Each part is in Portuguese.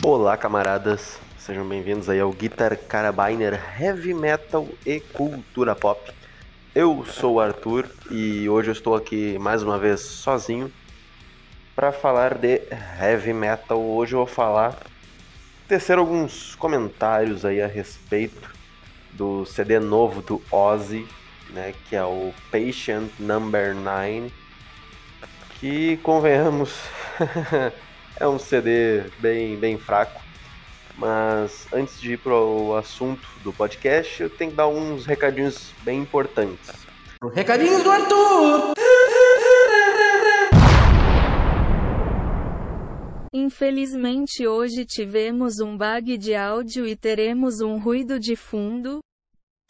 Olá, camaradas. Sejam bem-vindos aí ao Guitar Carabiner Heavy Metal e Cultura Pop. Eu sou o Arthur e hoje eu estou aqui mais uma vez sozinho para falar de Heavy Metal. Hoje eu vou falar, tecer alguns comentários aí a respeito do CD novo do Ozzy, né, que é o Patient Number 9, que convenhamos é um CD bem, bem fraco. Mas antes de ir para o assunto do podcast, eu tenho que dar uns recadinhos bem importantes. Recadinhos do Arthur! Infelizmente hoje tivemos um bug de áudio e teremos um ruído de fundo.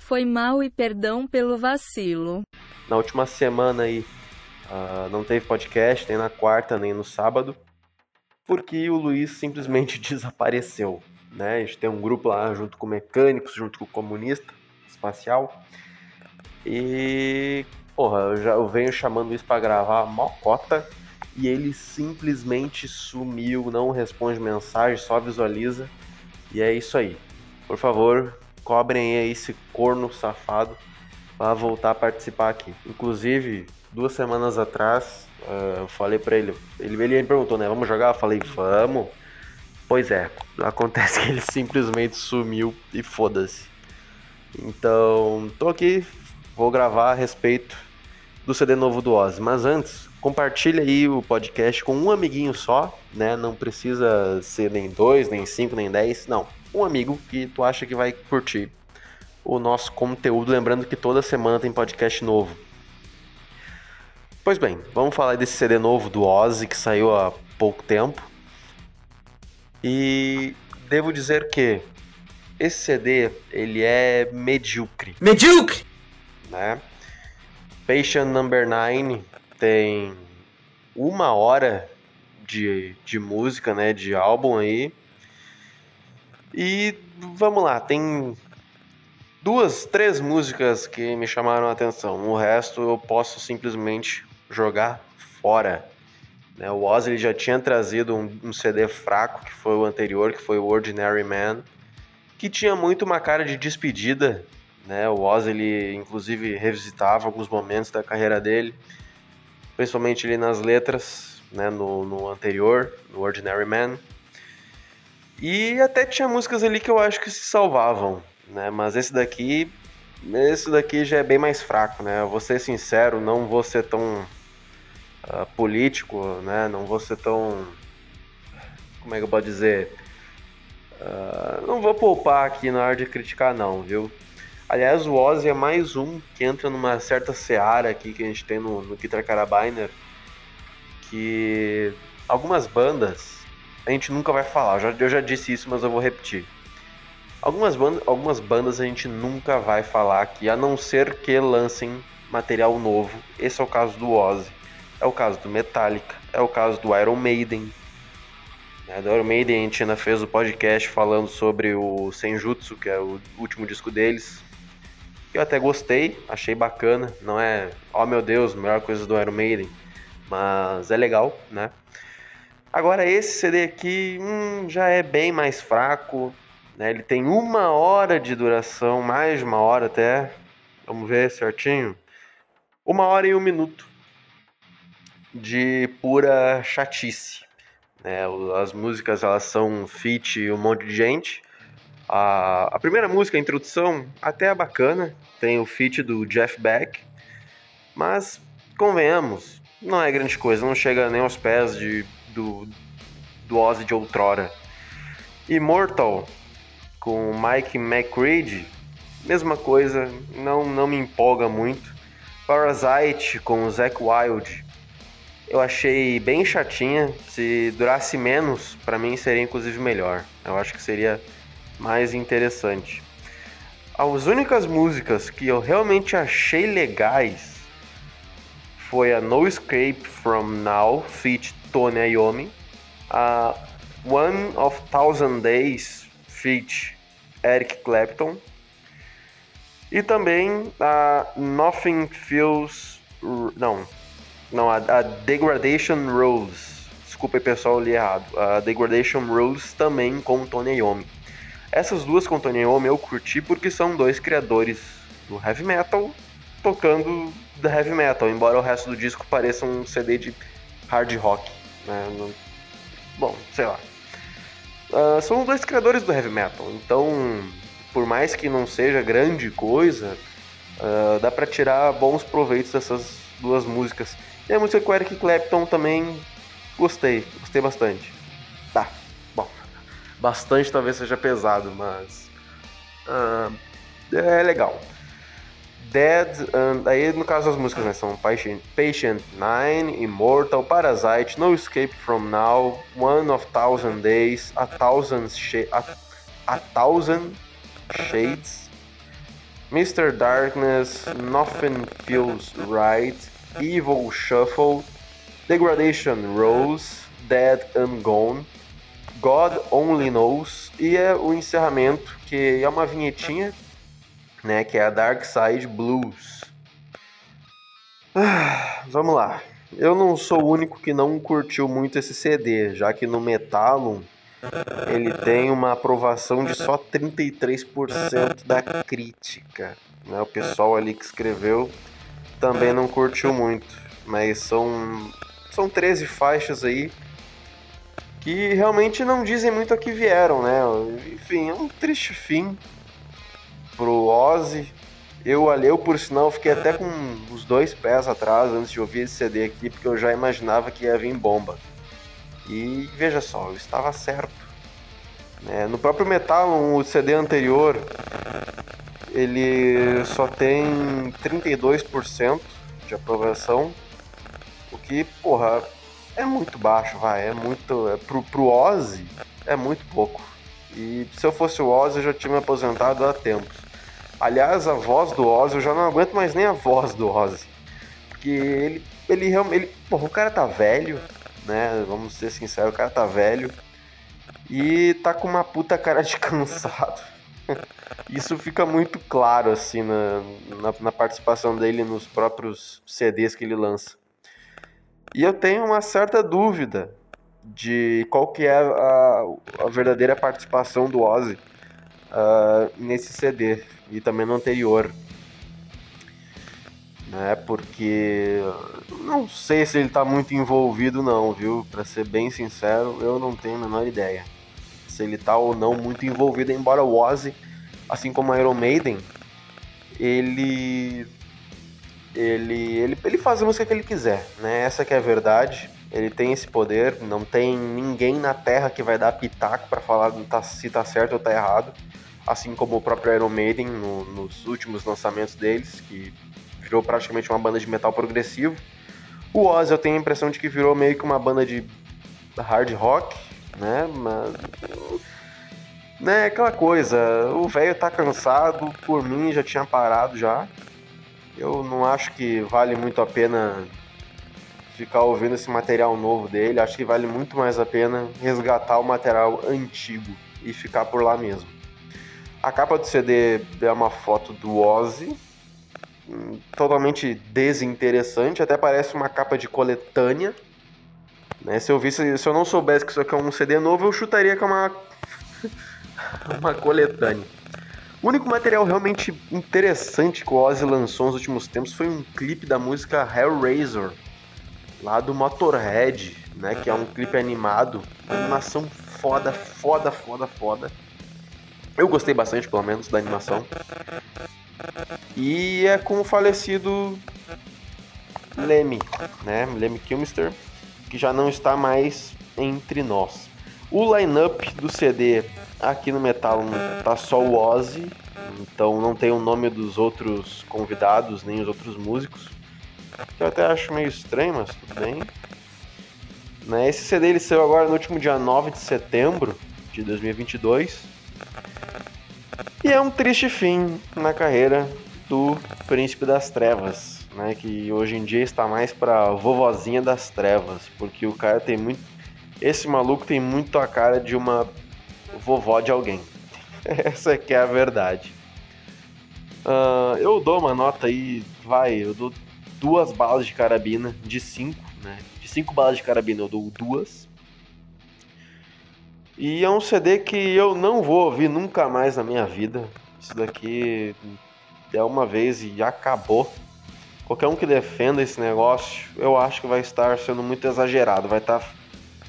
Foi mal e perdão pelo vacilo. Na última semana aí uh, não teve podcast, nem na quarta, nem no sábado, porque o Luiz simplesmente desapareceu. Né? A gente tem um grupo lá junto com mecânicos, junto com o comunista espacial. E, porra, eu já eu venho chamando isso para gravar mocota e ele simplesmente sumiu, não responde mensagem, só visualiza. E é isso aí. Por favor, cobrem aí esse corno safado para voltar a participar aqui. Inclusive, duas semanas atrás, uh, eu falei para ele, ele, ele me perguntou, né, vamos jogar? Eu falei, vamos. Pois é, acontece que ele simplesmente sumiu e foda-se. Então, tô aqui, vou gravar a respeito do CD novo do Oz. Mas antes, compartilha aí o podcast com um amiguinho só, né? Não precisa ser nem dois, nem cinco, nem dez, não um amigo que tu acha que vai curtir o nosso conteúdo. Lembrando que toda semana tem podcast novo. Pois bem, vamos falar desse CD novo do Ozzy que saiu há pouco tempo. E devo dizer que esse CD ele é medíocre. Medíocre! Né? Patient Number 9 tem uma hora de, de música, né, de álbum aí. E vamos lá, tem duas, três músicas que me chamaram a atenção. O resto eu posso simplesmente jogar fora. Né? O Ozzy já tinha trazido um, um, CD fraco, que foi o anterior, que foi o Ordinary Man, que tinha muito uma cara de despedida. Né? O Ozzy, ele, inclusive, revisitava alguns momentos da carreira dele, principalmente ali nas letras, né? no, no anterior, no Ordinary Man. E até tinha músicas ali que eu acho que se salvavam, né? Mas esse daqui, esse daqui já é bem mais fraco, né? Eu vou ser sincero, não vou ser tão uh, político, né? Não vou ser tão, como é que eu posso dizer? Uh, não vou poupar aqui na hora de criticar não, viu? Aliás, o Ozzy é mais um que entra numa certa seara aqui que a gente tem no, no Guitar Carabiner, que algumas bandas a gente nunca vai falar. Eu já, eu já disse isso, mas eu vou repetir. Algumas bandas, algumas bandas a gente nunca vai falar aqui, a não ser que lancem material novo. Esse é o caso do Ozzy, é o caso do Metallica, é o caso do Iron Maiden. É, do Iron Maiden a gente ainda fez o podcast falando sobre o Senjutsu, que é o último disco deles. Eu até gostei, achei bacana. Não é, oh meu Deus, melhor coisa do Iron Maiden, mas é legal, né? Agora esse CD aqui hum, já é bem mais fraco, né? Ele tem uma hora de duração, mais de uma hora até. Vamos ver certinho. Uma hora e um minuto de pura chatice. Né? As músicas elas são feat um monte de gente. A, a primeira música, a introdução, até é bacana. Tem o feat do Jeff Beck. Mas, convenhamos, não é grande coisa. Não chega nem aos pés de do, do Ozzy de outrora. Immortal, com Mike McCready, mesma coisa, não, não me empolga muito. Parasite, com Zack Wild, eu achei bem chatinha. Se durasse menos, para mim seria inclusive melhor. Eu acho que seria mais interessante. As únicas músicas que eu realmente achei legais foi a No Escape From Now, feat Tony Iommi, a One of Thousand Days, feat Eric Clapton, e também a Nothing Feels... não, não, a, a Degradation Rose, desculpa aí pessoal, eu li errado. A Degradation Rules também com Tony Iommi. Essas duas com Tony Iommi eu curti porque são dois criadores do heavy metal tocando da heavy metal, embora o resto do disco pareça um CD de hard rock. Né? Bom, sei lá. Uh, são dois criadores do heavy metal, então, por mais que não seja grande coisa, uh, dá para tirar bons proveitos dessas duas músicas. E a música com o Eric Clapton também gostei, gostei bastante. Tá, bom, bastante talvez seja pesado, mas uh, é legal. Dead, and, aí no caso as músicas né, são Patient, Patient 9, Immortal, Parasite, No Escape From Now, One of Thousand Days, A Thousand, a, a thousand Shades, Mr. Darkness, Nothing Feels Right, Evil Shuffle, Degradation Rose, Dead and Gone, God Only Knows e é o encerramento que é uma vinhetinha né, que é a Dark Side Blues. Ah, vamos lá. Eu não sou o único que não curtiu muito esse CD, já que no Metallum ele tem uma aprovação de só 33% da crítica. Né? O pessoal ali que escreveu também não curtiu muito, mas são, são 13 faixas aí que realmente não dizem muito a que vieram, né? Enfim, é um triste fim pro Ozzy. Eu, eu, por sinal, fiquei até com os dois pés atrás antes de ouvir esse CD aqui, porque eu já imaginava que ia vir bomba. E veja só, eu estava certo. É, no próprio Metal, o CD anterior, ele só tem 32% de aprovação, o que, porra, é muito baixo, vai, é muito... É, pro, pro Ozzy, é muito pouco. E se eu fosse o Ozzy, eu já tinha me aposentado há tempos. Aliás, a voz do Ozzy, eu já não aguento mais nem a voz do Ozzy. Porque ele, ele realmente. Porra, o cara tá velho, né? Vamos ser sinceros, o cara tá velho. E tá com uma puta cara de cansado. Isso fica muito claro, assim, na, na, na, participação dele nos próprios CDs que ele lança. E eu tenho uma certa dúvida de qual que é a, a verdadeira participação do Ozzy uh, nesse CD e também no anterior. Né, porque não sei se ele está muito envolvido não, viu? Para ser bem sincero, eu não tenho a menor ideia se ele está ou não muito envolvido, embora o Ozzy, assim como o Iron Maiden, ele ele, ele, ele faz a música que ele quiser, né? Essa que é a verdade. Ele tem esse poder, não tem ninguém na Terra que vai dar pitaco para falar se tá certo ou tá errado assim como o próprio Iron Maiden no, nos últimos lançamentos deles, que virou praticamente uma banda de metal progressivo. O Ozzy eu tenho a impressão de que virou meio que uma banda de hard rock, né? Mas né, aquela coisa, o velho tá cansado, por mim já tinha parado já. Eu não acho que vale muito a pena ficar ouvindo esse material novo dele, acho que vale muito mais a pena resgatar o material antigo e ficar por lá mesmo. A capa do CD é uma foto do Ozzy, totalmente desinteressante, até parece uma capa de coletânea. Né? Se eu visse, se eu não soubesse que isso aqui é um CD novo, eu chutaria que é uma uma coletânea. O único material realmente interessante que o Ozzy lançou nos últimos tempos foi um clipe da música Hellraiser, lá do Motorhead, né, que é um clipe animado, animação foda, foda, foda, foda. Eu gostei bastante, pelo menos, da animação. E é com o falecido Lemmy, né? Lemmy Kilmister, que já não está mais entre nós. O line-up do CD aqui no Metal tá só o Ozzy, então não tem o nome dos outros convidados, nem os outros músicos. Que eu até acho meio estranho, mas tudo bem. Né? Esse CD ele saiu agora no último dia 9 de setembro de 2022. E é um triste fim na carreira do Príncipe das Trevas, né? Que hoje em dia está mais para vovozinha das trevas, porque o cara tem muito. Esse maluco tem muito a cara de uma vovó de alguém. Essa que é a verdade. Uh, eu dou uma nota aí, vai, eu dou duas balas de carabina de cinco, né? De cinco balas de carabina eu dou duas. E é um CD que eu não vou ouvir nunca mais na minha vida. Isso daqui é uma vez e acabou. Qualquer um que defenda esse negócio, eu acho que vai estar sendo muito exagerado. Vai estar.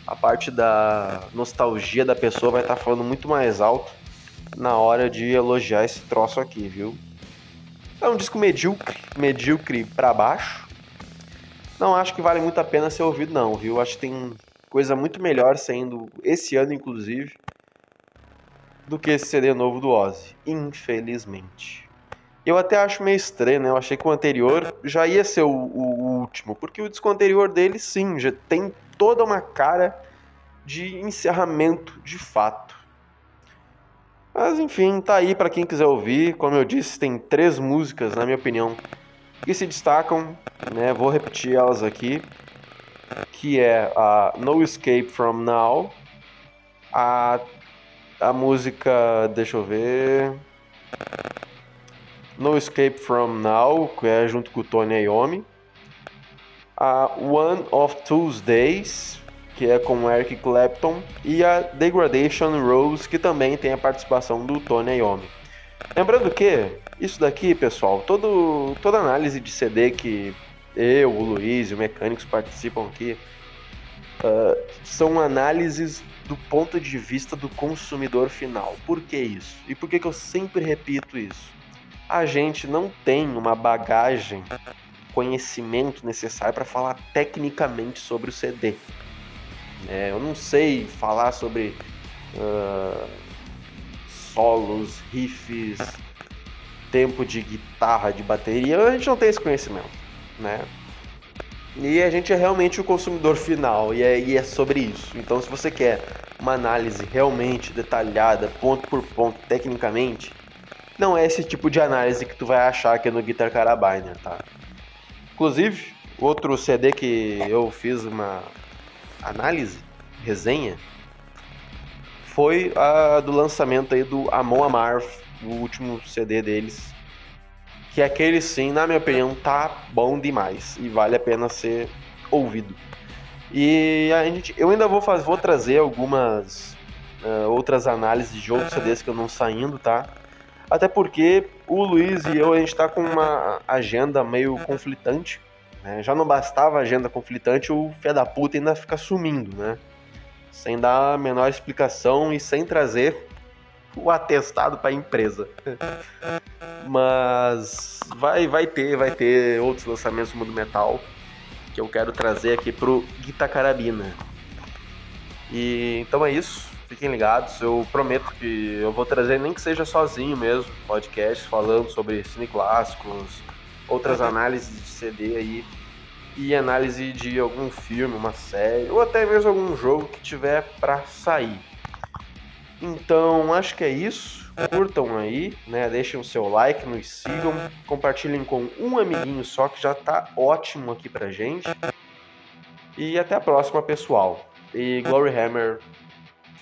A parte da nostalgia da pessoa vai estar falando muito mais alto na hora de elogiar esse troço aqui, viu? É um disco medíocre, medíocre para baixo. Não acho que vale muito a pena ser ouvido, não, viu? Acho que tem coisa muito melhor saindo esse ano, inclusive, do que esse CD novo do Ozzy, infelizmente. Eu até acho meio estranho, né? Eu achei que o anterior já ia ser o, o último, porque o disco anterior dele, sim, já tem toda uma cara de encerramento de fato. Mas enfim, tá aí para quem quiser ouvir. Como eu disse, tem três músicas, na minha opinião, que se destacam, né? Vou repetir elas aqui que é a No Escape From Now, a, a música, deixa eu ver, No Escape From Now, que é junto com o Tony Iommi, a One of Tuesdays, que é com Eric Clapton, e a Degradation Rose, que também tem a participação do Tony Iommi. Lembrando que isso daqui, pessoal, todo, toda análise de CD que eu, o Luiz e o Mecânicos participam aqui, uh, são análises do ponto de vista do consumidor final. Por que isso? E por que, que eu sempre repito isso? A gente não tem uma bagagem, conhecimento necessário para falar tecnicamente sobre o CD. É, eu não sei falar sobre uh, solos, riffs, tempo de guitarra, de bateria. A gente não tem esse conhecimento né? E a gente é realmente o consumidor final e é, e é sobre isso. Então, se você quer uma análise realmente detalhada, ponto por ponto, tecnicamente, não é esse tipo de análise que tu vai achar aqui no Guitar Carabiner, tá? Inclusive, outro CD que eu fiz uma análise, resenha, foi a do lançamento aí do Amon Amarth, o último CD deles, que aquele sim, na minha opinião, tá bom demais e vale a pena ser ouvido. E a gente, eu ainda vou, fazer, vou trazer algumas uh, outras análises de outros CDs que eu não saindo, tá? Até porque o Luiz e eu, a gente tá com uma agenda meio conflitante. Né? Já não bastava a agenda conflitante, o fé da puta ainda fica sumindo, né? Sem dar a menor explicação e sem trazer o atestado para a empresa. Mas vai, vai ter, vai ter outros lançamentos do mundo metal que eu quero trazer aqui pro Guitar Carabina. E então é isso. Fiquem ligados. Eu prometo que eu vou trazer nem que seja sozinho mesmo, podcast falando sobre cine clássicos, outras análises de CD aí e análise de algum filme, uma série ou até mesmo algum jogo que tiver para sair. Então, acho que é isso. Curtam aí, né? Deixem o seu like, nos sigam, compartilhem com um amiguinho só que já tá ótimo aqui pra gente. E até a próxima, pessoal. E Glory Hammer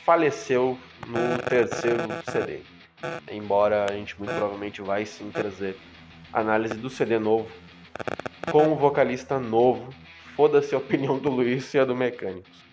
faleceu no terceiro CD. Embora a gente muito provavelmente vai sim trazer análise do CD novo com o vocalista novo. Foda-se a opinião do Luiz e a do Mecânicos.